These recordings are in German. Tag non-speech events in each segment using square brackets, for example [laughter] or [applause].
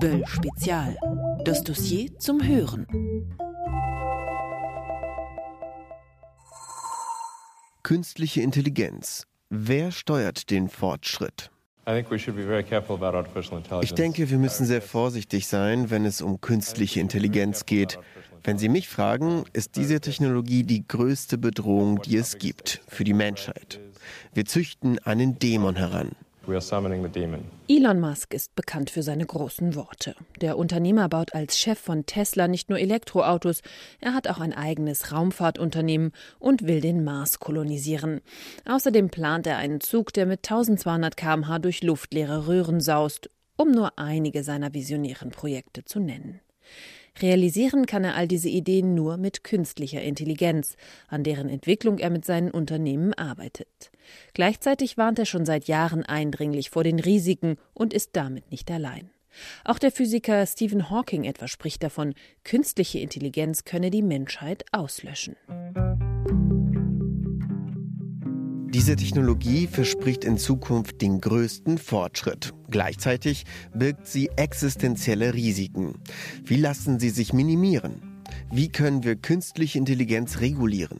Böll Spezial. Das Dossier zum Hören. Künstliche Intelligenz. Wer steuert den Fortschritt? Ich denke, wir müssen sehr vorsichtig sein, wenn es um künstliche Intelligenz geht. Wenn Sie mich fragen, ist diese Technologie die größte Bedrohung, die es gibt für die Menschheit. Wir züchten einen Dämon heran. Elon Musk ist bekannt für seine großen Worte. Der Unternehmer baut als Chef von Tesla nicht nur Elektroautos, er hat auch ein eigenes Raumfahrtunternehmen und will den Mars kolonisieren. Außerdem plant er einen Zug, der mit 1200 km/h durch luftleere Röhren saust, um nur einige seiner visionären Projekte zu nennen. Realisieren kann er all diese Ideen nur mit künstlicher Intelligenz, an deren Entwicklung er mit seinen Unternehmen arbeitet. Gleichzeitig warnt er schon seit Jahren eindringlich vor den Risiken und ist damit nicht allein. Auch der Physiker Stephen Hawking etwa spricht davon, künstliche Intelligenz könne die Menschheit auslöschen. Diese Technologie verspricht in Zukunft den größten Fortschritt. Gleichzeitig birgt sie existenzielle Risiken. Wie lassen sie sich minimieren? Wie können wir künstliche Intelligenz regulieren?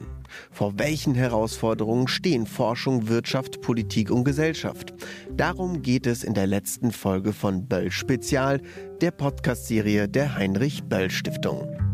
Vor welchen Herausforderungen stehen Forschung, Wirtschaft, Politik und Gesellschaft? Darum geht es in der letzten Folge von Böll Spezial, der Podcast-Serie der Heinrich Böll Stiftung.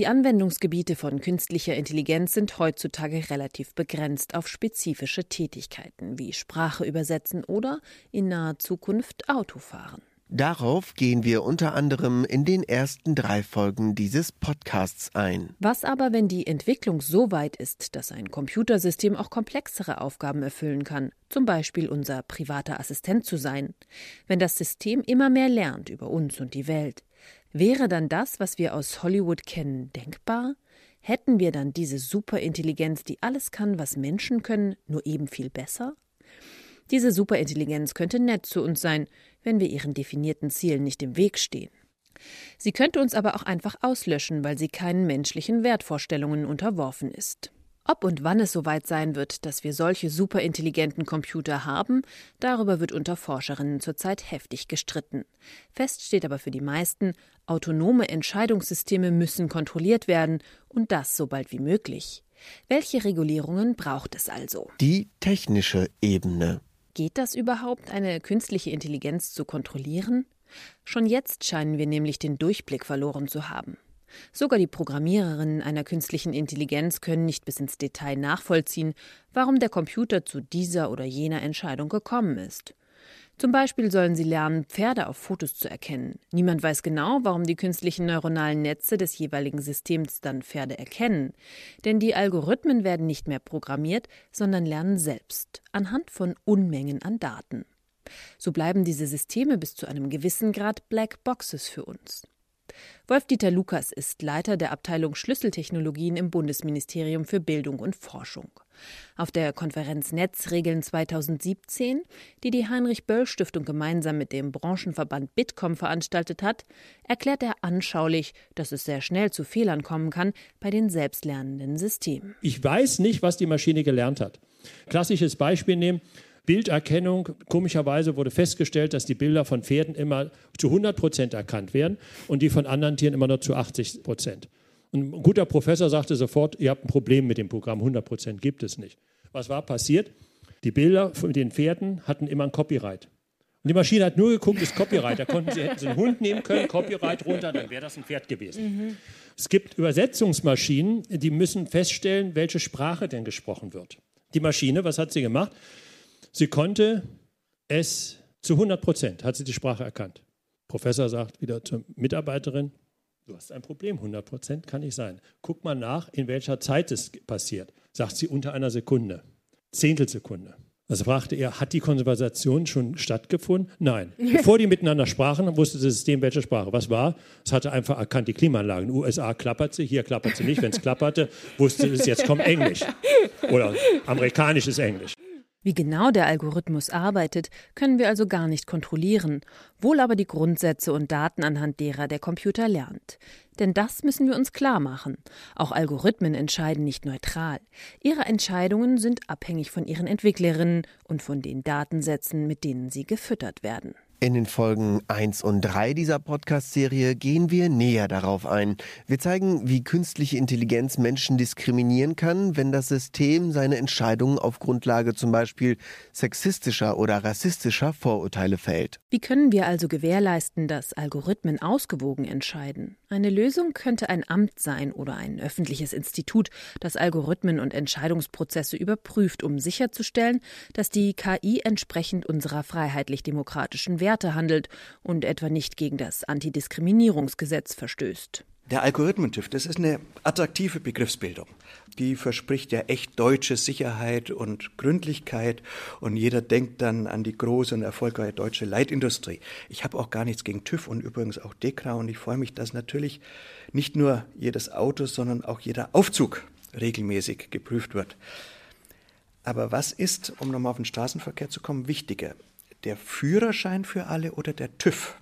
Die Anwendungsgebiete von künstlicher Intelligenz sind heutzutage relativ begrenzt auf spezifische Tätigkeiten wie Sprache übersetzen oder in naher Zukunft Autofahren. Darauf gehen wir unter anderem in den ersten drei Folgen dieses Podcasts ein. Was aber, wenn die Entwicklung so weit ist, dass ein Computersystem auch komplexere Aufgaben erfüllen kann, zum Beispiel unser privater Assistent zu sein? Wenn das System immer mehr lernt über uns und die Welt, Wäre dann das, was wir aus Hollywood kennen, denkbar? Hätten wir dann diese Superintelligenz, die alles kann, was Menschen können, nur eben viel besser? Diese Superintelligenz könnte nett zu uns sein, wenn wir ihren definierten Zielen nicht im Weg stehen. Sie könnte uns aber auch einfach auslöschen, weil sie keinen menschlichen Wertvorstellungen unterworfen ist. Ob und wann es soweit sein wird, dass wir solche superintelligenten Computer haben, darüber wird unter Forscherinnen zurzeit heftig gestritten. Fest steht aber für die meisten, autonome Entscheidungssysteme müssen kontrolliert werden und das so bald wie möglich. Welche Regulierungen braucht es also? Die technische Ebene. Geht das überhaupt, eine künstliche Intelligenz zu kontrollieren? Schon jetzt scheinen wir nämlich den Durchblick verloren zu haben. Sogar die Programmiererinnen einer künstlichen Intelligenz können nicht bis ins Detail nachvollziehen, warum der Computer zu dieser oder jener Entscheidung gekommen ist. Zum Beispiel sollen sie lernen, Pferde auf Fotos zu erkennen. Niemand weiß genau, warum die künstlichen neuronalen Netze des jeweiligen Systems dann Pferde erkennen. Denn die Algorithmen werden nicht mehr programmiert, sondern lernen selbst, anhand von Unmengen an Daten. So bleiben diese Systeme bis zu einem gewissen Grad Black Boxes für uns. Wolf-Dieter Lukas ist Leiter der Abteilung Schlüsseltechnologien im Bundesministerium für Bildung und Forschung. Auf der Konferenz Netzregeln 2017, die die Heinrich-Böll-Stiftung gemeinsam mit dem Branchenverband Bitkom veranstaltet hat, erklärt er anschaulich, dass es sehr schnell zu Fehlern kommen kann bei den selbstlernenden Systemen. Ich weiß nicht, was die Maschine gelernt hat. Klassisches Beispiel nehmen. Bilderkennung. Komischerweise wurde festgestellt, dass die Bilder von Pferden immer zu 100 Prozent erkannt werden und die von anderen Tieren immer nur zu 80 Prozent. Ein guter Professor sagte sofort, ihr habt ein Problem mit dem Programm, 100 Prozent gibt es nicht. Was war passiert? Die Bilder von den Pferden hatten immer ein Copyright. Und die Maschine hat nur geguckt, ist Copyright. Da konnten sie, hätten sie einen Hund nehmen können, Copyright runter, dann wäre das ein Pferd gewesen. Mhm. Es gibt Übersetzungsmaschinen, die müssen feststellen, welche Sprache denn gesprochen wird. Die Maschine, was hat sie gemacht? Sie konnte es zu 100 Prozent, hat sie die Sprache erkannt. Professor sagt wieder zur Mitarbeiterin, du hast ein Problem, 100 Prozent kann nicht sein. Guck mal nach, in welcher Zeit es passiert. Sagt sie unter einer Sekunde, Zehntelsekunde. Also fragte er, hat die Konversation schon stattgefunden? Nein. [laughs] Bevor die miteinander sprachen, wusste das System, welche Sprache. Was war? Es hatte einfach erkannt, die Klimaanlage. In USA klappert sie, hier klappert sie nicht. Wenn es klapperte, wusste es, jetzt kommt Englisch. Oder amerikanisches Englisch. Wie genau der Algorithmus arbeitet, können wir also gar nicht kontrollieren, wohl aber die Grundsätze und Daten, anhand derer der Computer lernt. Denn das müssen wir uns klar machen. Auch Algorithmen entscheiden nicht neutral. Ihre Entscheidungen sind abhängig von ihren Entwicklerinnen und von den Datensätzen, mit denen sie gefüttert werden. In den Folgen 1 und 3 dieser Podcast-Serie gehen wir näher darauf ein. Wir zeigen, wie künstliche Intelligenz Menschen diskriminieren kann, wenn das System seine Entscheidungen auf Grundlage zum Beispiel sexistischer oder rassistischer Vorurteile fällt. Wie können wir also gewährleisten, dass Algorithmen ausgewogen entscheiden? Eine Lösung könnte ein Amt sein oder ein öffentliches Institut, das Algorithmen und Entscheidungsprozesse überprüft, um sicherzustellen, dass die KI entsprechend unserer freiheitlich-demokratischen Werte handelt und etwa nicht gegen das Antidiskriminierungsgesetz verstößt. Der Algorithmentüv, das ist eine attraktive Begriffsbildung. Die verspricht ja echt deutsche Sicherheit und Gründlichkeit und jeder denkt dann an die große und erfolgreiche deutsche Leitindustrie. Ich habe auch gar nichts gegen TÜV und übrigens auch DEKRA und ich freue mich, dass natürlich nicht nur jedes Auto, sondern auch jeder Aufzug regelmäßig geprüft wird. Aber was ist, um nochmal auf den Straßenverkehr zu kommen, wichtiger? der Führerschein für alle oder der TÜV?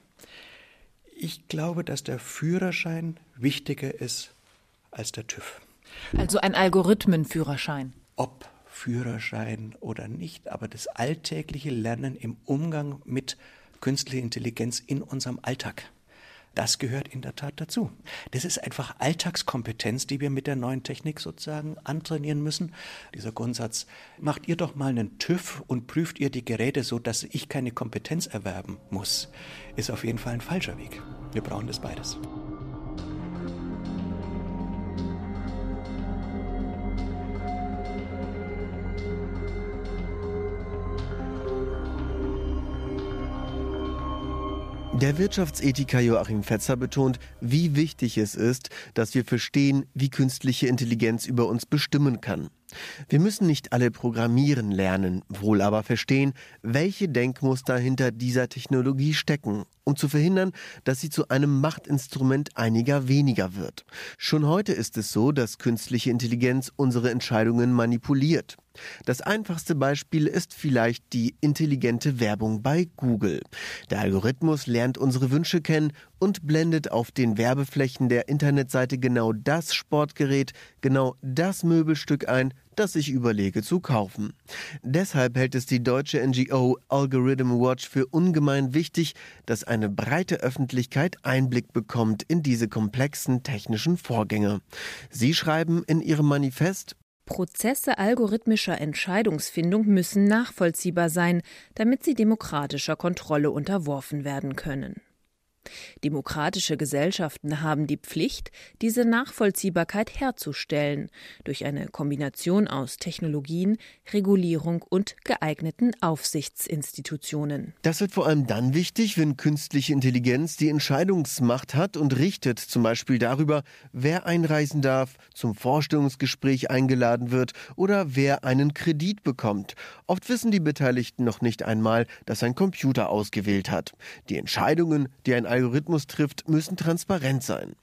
Ich glaube, dass der Führerschein wichtiger ist als der TÜV. Also ein Algorithmenführerschein. Ob Führerschein oder nicht, aber das alltägliche Lernen im Umgang mit künstlicher Intelligenz in unserem Alltag. Das gehört in der Tat dazu. Das ist einfach Alltagskompetenz, die wir mit der neuen Technik sozusagen antrainieren müssen. Dieser Grundsatz, macht ihr doch mal einen TÜV und prüft ihr die Geräte so, dass ich keine Kompetenz erwerben muss, ist auf jeden Fall ein falscher Weg. Wir brauchen das beides. Der Wirtschaftsethiker Joachim Fetzer betont, wie wichtig es ist, dass wir verstehen, wie künstliche Intelligenz über uns bestimmen kann. Wir müssen nicht alle programmieren lernen, wohl aber verstehen, welche Denkmuster hinter dieser Technologie stecken, um zu verhindern, dass sie zu einem Machtinstrument einiger weniger wird. Schon heute ist es so, dass künstliche Intelligenz unsere Entscheidungen manipuliert. Das einfachste Beispiel ist vielleicht die intelligente Werbung bei Google. Der Algorithmus lernt unsere Wünsche kennen und blendet auf den Werbeflächen der Internetseite genau das Sportgerät, genau das Möbelstück ein, das ich überlege zu kaufen. Deshalb hält es die deutsche NGO Algorithm Watch für ungemein wichtig, dass eine breite Öffentlichkeit Einblick bekommt in diese komplexen technischen Vorgänge. Sie schreiben in ihrem Manifest, Prozesse algorithmischer Entscheidungsfindung müssen nachvollziehbar sein, damit sie demokratischer Kontrolle unterworfen werden können. Demokratische Gesellschaften haben die Pflicht, diese Nachvollziehbarkeit herzustellen durch eine Kombination aus Technologien, Regulierung und geeigneten Aufsichtsinstitutionen. Das wird vor allem dann wichtig, wenn künstliche Intelligenz die Entscheidungsmacht hat und richtet, zum Beispiel darüber, wer einreisen darf, zum Vorstellungsgespräch eingeladen wird oder wer einen Kredit bekommt. Oft wissen die Beteiligten noch nicht einmal, dass ein Computer ausgewählt hat. Die Entscheidungen, die ein Algorithmus trifft, müssen transparent sein.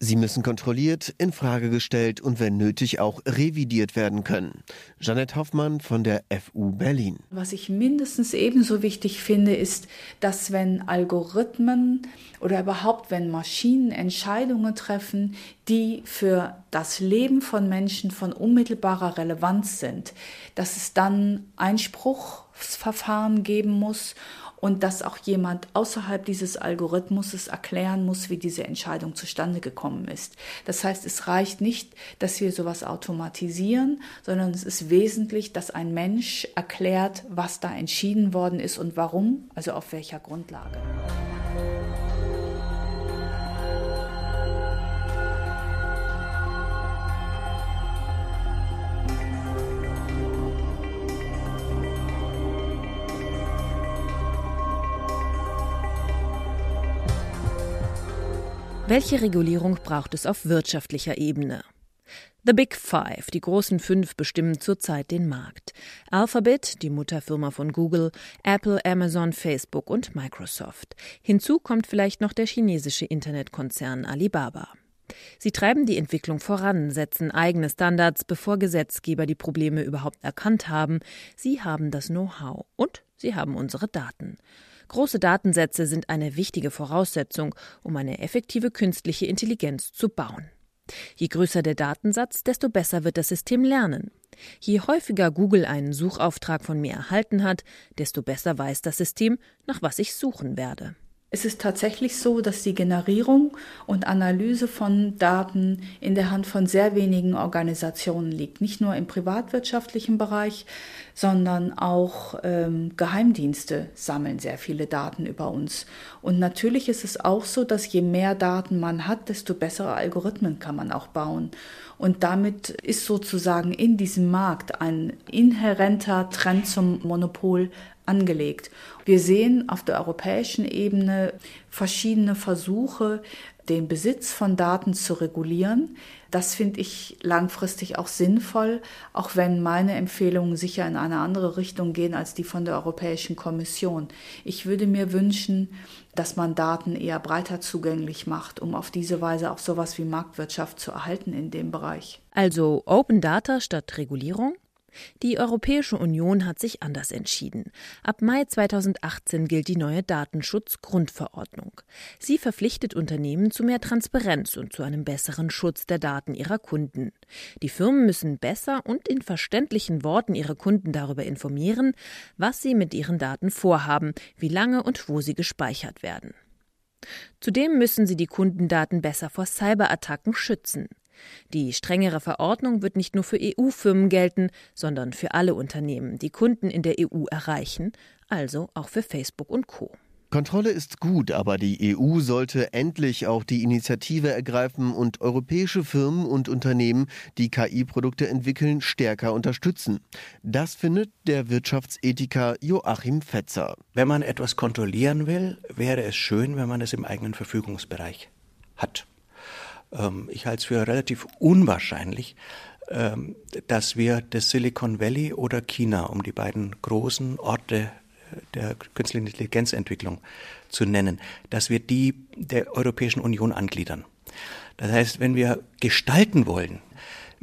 Sie müssen kontrolliert, in Frage gestellt und wenn nötig auch revidiert werden können. Janette Hoffmann von der FU Berlin. Was ich mindestens ebenso wichtig finde, ist, dass wenn Algorithmen oder überhaupt wenn Maschinen Entscheidungen treffen, die für das Leben von Menschen von unmittelbarer Relevanz sind, dass es dann Einspruchsverfahren geben muss und dass auch jemand außerhalb dieses Algorithmus erklären muss, wie diese Entscheidung zustande gekommen ist. Das heißt, es reicht nicht, dass wir sowas automatisieren, sondern es ist wesentlich, dass ein Mensch erklärt, was da entschieden worden ist und warum, also auf welcher Grundlage. Welche Regulierung braucht es auf wirtschaftlicher Ebene? The Big Five, die großen fünf, bestimmen zurzeit den Markt. Alphabet, die Mutterfirma von Google, Apple, Amazon, Facebook und Microsoft. Hinzu kommt vielleicht noch der chinesische Internetkonzern Alibaba. Sie treiben die Entwicklung voran, setzen eigene Standards, bevor Gesetzgeber die Probleme überhaupt erkannt haben. Sie haben das Know-how und sie haben unsere Daten. Große Datensätze sind eine wichtige Voraussetzung, um eine effektive künstliche Intelligenz zu bauen. Je größer der Datensatz, desto besser wird das System lernen. Je häufiger Google einen Suchauftrag von mir erhalten hat, desto besser weiß das System, nach was ich suchen werde. Es ist tatsächlich so, dass die Generierung und Analyse von Daten in der Hand von sehr wenigen Organisationen liegt. Nicht nur im privatwirtschaftlichen Bereich, sondern auch ähm, Geheimdienste sammeln sehr viele Daten über uns. Und natürlich ist es auch so, dass je mehr Daten man hat, desto bessere Algorithmen kann man auch bauen. Und damit ist sozusagen in diesem Markt ein inhärenter Trend zum Monopol angelegt. Wir sehen auf der europäischen Ebene verschiedene Versuche, den Besitz von Daten zu regulieren. Das finde ich langfristig auch sinnvoll, auch wenn meine Empfehlungen sicher in eine andere Richtung gehen als die von der Europäischen Kommission. Ich würde mir wünschen, dass man Daten eher breiter zugänglich macht, um auf diese Weise auch sowas wie Marktwirtschaft zu erhalten in dem Bereich. Also Open Data statt Regulierung? Die Europäische Union hat sich anders entschieden. Ab Mai 2018 gilt die neue Datenschutzgrundverordnung. Sie verpflichtet Unternehmen zu mehr Transparenz und zu einem besseren Schutz der Daten ihrer Kunden. Die Firmen müssen besser und in verständlichen Worten ihre Kunden darüber informieren, was sie mit ihren Daten vorhaben, wie lange und wo sie gespeichert werden. Zudem müssen sie die Kundendaten besser vor Cyberattacken schützen. Die strengere Verordnung wird nicht nur für EU-Firmen gelten, sondern für alle Unternehmen, die Kunden in der EU erreichen, also auch für Facebook und Co. Kontrolle ist gut, aber die EU sollte endlich auch die Initiative ergreifen und europäische Firmen und Unternehmen, die KI-Produkte entwickeln, stärker unterstützen. Das findet der Wirtschaftsethiker Joachim Fetzer. Wenn man etwas kontrollieren will, wäre es schön, wenn man es im eigenen Verfügungsbereich hat. Ähm, ich halte es für relativ unwahrscheinlich, ähm, dass wir das Silicon Valley oder China, um die beiden großen Orte äh, der künstlichen Intelligenzentwicklung zu nennen, dass wir die der Europäischen Union angliedern. Das heißt, wenn wir gestalten wollen,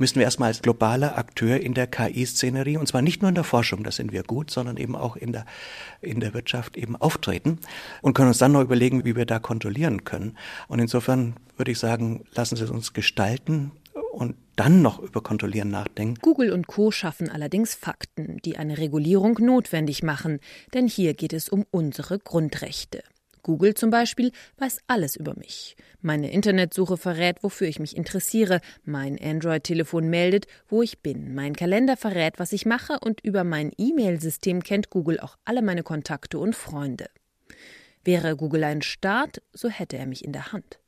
müssen wir erstmal als globaler Akteur in der KI-Szenerie, und zwar nicht nur in der Forschung, da sind wir gut, sondern eben auch in der, in der Wirtschaft eben auftreten und können uns dann noch überlegen, wie wir da kontrollieren können. Und insofern würde ich sagen, lassen Sie es uns gestalten und dann noch über Kontrollieren nachdenken. Google und Co schaffen allerdings Fakten, die eine Regulierung notwendig machen, denn hier geht es um unsere Grundrechte. Google zum Beispiel weiß alles über mich. Meine Internetsuche verrät, wofür ich mich interessiere. Mein Android-Telefon meldet, wo ich bin. Mein Kalender verrät, was ich mache. Und über mein E-Mail-System kennt Google auch alle meine Kontakte und Freunde. Wäre Google ein Staat, so hätte er mich in der Hand.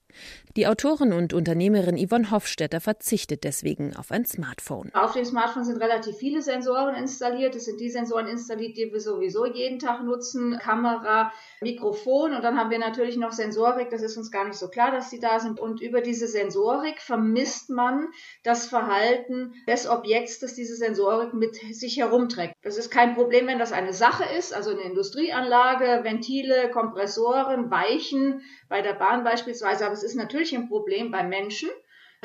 Die Autorin und Unternehmerin Yvonne Hofstetter verzichtet deswegen auf ein Smartphone. Auf dem Smartphone sind relativ viele Sensoren installiert. Es sind die Sensoren installiert, die wir sowieso jeden Tag nutzen. Kamera, Mikrofon und dann haben wir natürlich noch Sensorik. Das ist uns gar nicht so klar, dass die da sind. Und über diese Sensorik vermisst man das Verhalten des Objekts, das diese Sensorik mit sich herumträgt. Das ist kein Problem, wenn das eine Sache ist, also eine Industrieanlage, Ventile, Kompressoren, Weichen, bei der Bahn beispielsweise. Aber es ist natürlich ein Problem bei Menschen.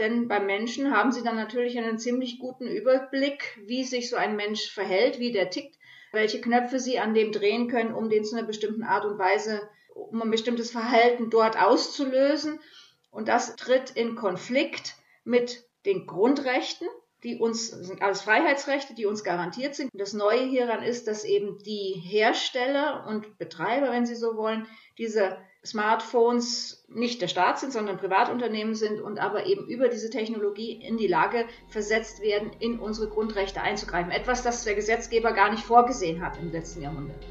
Denn beim Menschen haben sie dann natürlich einen ziemlich guten Überblick, wie sich so ein Mensch verhält, wie der tickt welche Knöpfe sie an dem drehen können, um den zu einer bestimmten Art und Weise, um ein bestimmtes Verhalten dort auszulösen. Und das tritt in Konflikt mit den Grundrechten, die uns, sind alles Freiheitsrechte, die uns garantiert sind. Das Neue hieran ist, dass eben die Hersteller und Betreiber, wenn sie so wollen, diese Smartphones nicht der Staat sind, sondern Privatunternehmen sind und aber eben über diese Technologie in die Lage versetzt werden, in unsere Grundrechte einzugreifen. Etwas, das der Gesetzgeber gar nicht vorgesehen hat im letzten Jahrhundert.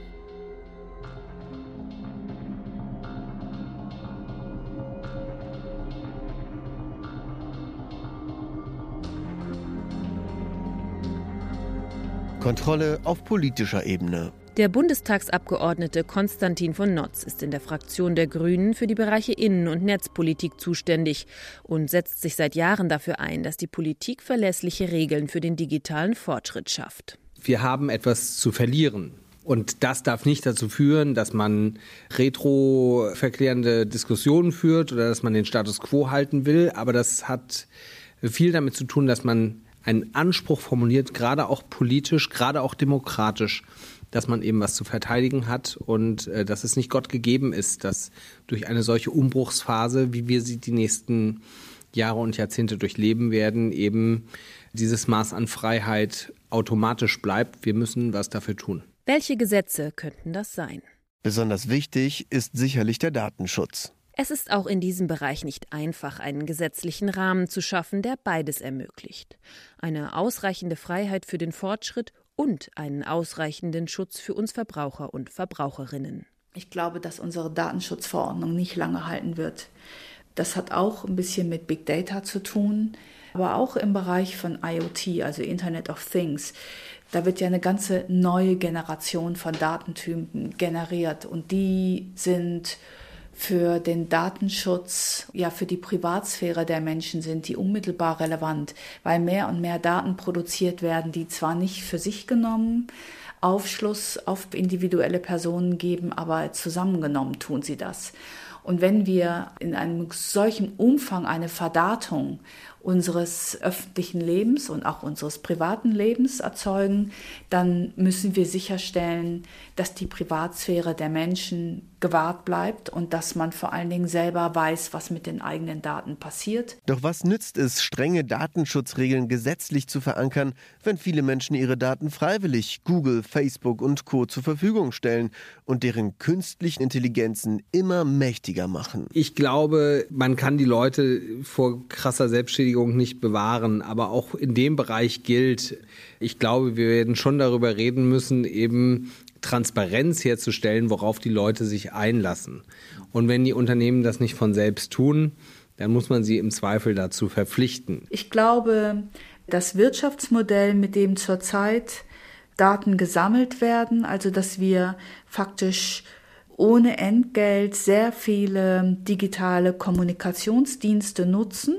Kontrolle auf politischer Ebene. Der Bundestagsabgeordnete Konstantin von Notz ist in der Fraktion der Grünen für die Bereiche Innen- und Netzpolitik zuständig und setzt sich seit Jahren dafür ein, dass die Politik verlässliche Regeln für den digitalen Fortschritt schafft. Wir haben etwas zu verlieren. Und das darf nicht dazu führen, dass man retro-verklärende Diskussionen führt oder dass man den Status quo halten will. Aber das hat viel damit zu tun, dass man einen Anspruch formuliert, gerade auch politisch, gerade auch demokratisch, dass man eben was zu verteidigen hat und äh, dass es nicht Gott gegeben ist, dass durch eine solche Umbruchsphase, wie wir sie die nächsten Jahre und Jahrzehnte durchleben werden, eben dieses Maß an Freiheit automatisch bleibt. Wir müssen was dafür tun. Welche Gesetze könnten das sein? Besonders wichtig ist sicherlich der Datenschutz. Es ist auch in diesem Bereich nicht einfach, einen gesetzlichen Rahmen zu schaffen, der beides ermöglicht. Eine ausreichende Freiheit für den Fortschritt und einen ausreichenden Schutz für uns Verbraucher und Verbraucherinnen. Ich glaube, dass unsere Datenschutzverordnung nicht lange halten wird. Das hat auch ein bisschen mit Big Data zu tun, aber auch im Bereich von IoT, also Internet of Things. Da wird ja eine ganze neue Generation von Datentypen generiert und die sind für den Datenschutz, ja für die Privatsphäre der Menschen sind die unmittelbar relevant, weil mehr und mehr Daten produziert werden, die zwar nicht für sich genommen Aufschluss auf individuelle Personen geben, aber zusammengenommen tun sie das. Und wenn wir in einem solchen Umfang eine Verdatung unseres öffentlichen Lebens und auch unseres privaten Lebens erzeugen, dann müssen wir sicherstellen, dass die Privatsphäre der Menschen gewahrt bleibt und dass man vor allen Dingen selber weiß, was mit den eigenen Daten passiert. Doch was nützt es, strenge Datenschutzregeln gesetzlich zu verankern, wenn viele Menschen ihre Daten freiwillig Google, Facebook und Co zur Verfügung stellen und deren künstlichen Intelligenzen immer mächtiger machen? Ich glaube, man kann die Leute vor krasser Selbstschädigung nicht bewahren, aber auch in dem Bereich gilt, ich glaube, wir werden schon darüber reden müssen, eben Transparenz herzustellen, worauf die Leute sich einlassen. Und wenn die Unternehmen das nicht von selbst tun, dann muss man sie im Zweifel dazu verpflichten. Ich glaube, das Wirtschaftsmodell, mit dem zurzeit Daten gesammelt werden, also dass wir faktisch ohne Entgelt sehr viele digitale Kommunikationsdienste nutzen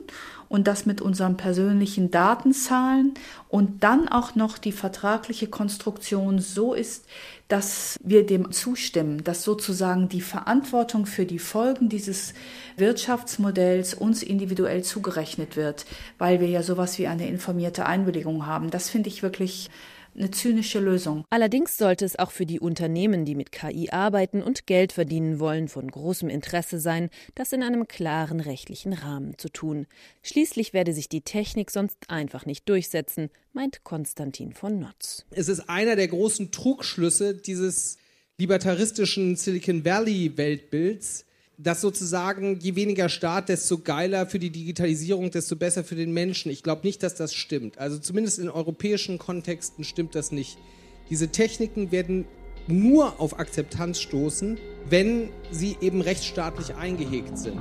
und das mit unseren persönlichen Datenzahlen und dann auch noch die vertragliche Konstruktion so ist, dass wir dem zustimmen, dass sozusagen die Verantwortung für die Folgen dieses Wirtschaftsmodells uns individuell zugerechnet wird, weil wir ja sowas wie eine informierte Einwilligung haben. Das finde ich wirklich eine zynische Lösung. Allerdings sollte es auch für die Unternehmen, die mit KI arbeiten und Geld verdienen wollen, von großem Interesse sein, das in einem klaren rechtlichen Rahmen zu tun. Schließlich werde sich die Technik sonst einfach nicht durchsetzen, meint Konstantin von Notz. Es ist einer der großen Trugschlüsse dieses libertaristischen Silicon Valley Weltbilds, dass sozusagen je weniger Staat, desto geiler für die Digitalisierung, desto besser für den Menschen. Ich glaube nicht, dass das stimmt. Also zumindest in europäischen Kontexten stimmt das nicht. Diese Techniken werden nur auf Akzeptanz stoßen, wenn sie eben rechtsstaatlich eingehegt sind.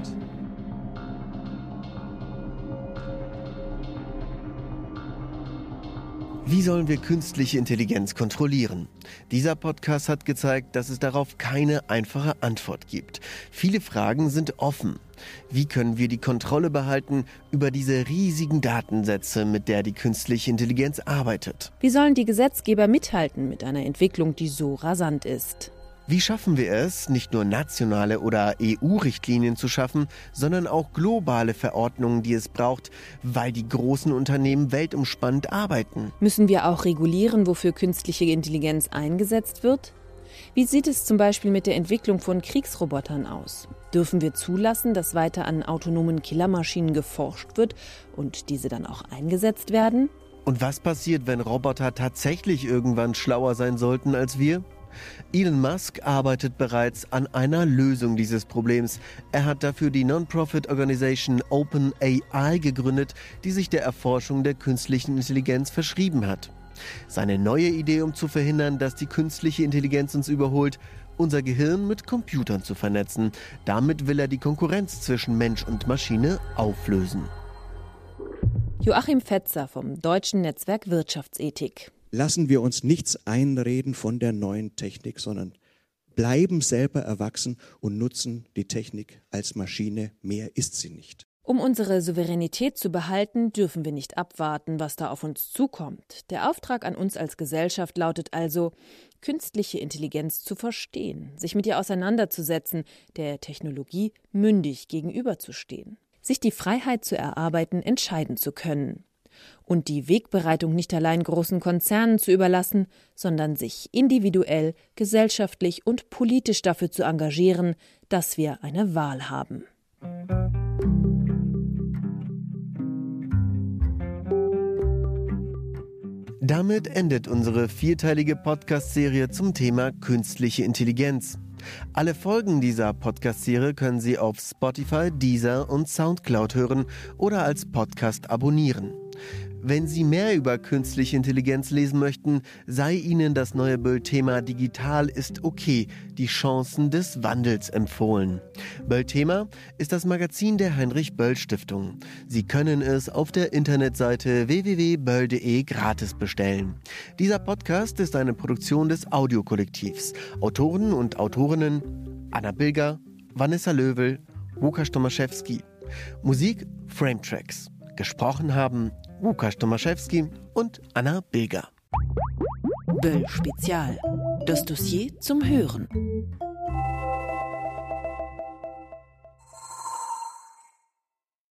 Wie sollen wir künstliche Intelligenz kontrollieren? Dieser Podcast hat gezeigt, dass es darauf keine einfache Antwort gibt. Viele Fragen sind offen. Wie können wir die Kontrolle behalten über diese riesigen Datensätze, mit der die künstliche Intelligenz arbeitet? Wie sollen die Gesetzgeber mithalten mit einer Entwicklung, die so rasant ist? Wie schaffen wir es, nicht nur nationale oder EU-Richtlinien zu schaffen, sondern auch globale Verordnungen, die es braucht, weil die großen Unternehmen weltumspannend arbeiten? Müssen wir auch regulieren, wofür künstliche Intelligenz eingesetzt wird? Wie sieht es zum Beispiel mit der Entwicklung von Kriegsrobotern aus? Dürfen wir zulassen, dass weiter an autonomen Killermaschinen geforscht wird und diese dann auch eingesetzt werden? Und was passiert, wenn Roboter tatsächlich irgendwann schlauer sein sollten als wir? Elon Musk arbeitet bereits an einer Lösung dieses Problems. Er hat dafür die Non-Profit-Organisation OpenAI gegründet, die sich der Erforschung der künstlichen Intelligenz verschrieben hat. Seine neue Idee, um zu verhindern, dass die künstliche Intelligenz uns überholt, unser Gehirn mit Computern zu vernetzen. Damit will er die Konkurrenz zwischen Mensch und Maschine auflösen. Joachim Fetzer vom Deutschen Netzwerk Wirtschaftsethik lassen wir uns nichts einreden von der neuen Technik, sondern bleiben selber erwachsen und nutzen die Technik als Maschine. Mehr ist sie nicht. Um unsere Souveränität zu behalten, dürfen wir nicht abwarten, was da auf uns zukommt. Der Auftrag an uns als Gesellschaft lautet also, künstliche Intelligenz zu verstehen, sich mit ihr auseinanderzusetzen, der Technologie mündig gegenüberzustehen, sich die Freiheit zu erarbeiten, entscheiden zu können und die Wegbereitung nicht allein großen Konzernen zu überlassen, sondern sich individuell, gesellschaftlich und politisch dafür zu engagieren, dass wir eine Wahl haben. Damit endet unsere vierteilige Podcast-Serie zum Thema künstliche Intelligenz. Alle Folgen dieser Podcast-Serie können Sie auf Spotify, Deezer und Soundcloud hören oder als Podcast abonnieren. Wenn Sie mehr über künstliche Intelligenz lesen möchten, sei Ihnen das neue Böll-Thema Digital ist okay, die Chancen des Wandels empfohlen. Böll-Thema ist das Magazin der Heinrich-Böll-Stiftung. Sie können es auf der Internetseite www.böll.de gratis bestellen. Dieser Podcast ist eine Produktion des Audiokollektivs. Autoren und Autorinnen Anna Bilger, Vanessa Löwel, Łukasz Tomaszewski. Musik Frametracks. Gesprochen haben Łukasz Tomaszewski und Anna Bilger. Böll Spezial. Das Dossier zum Hören.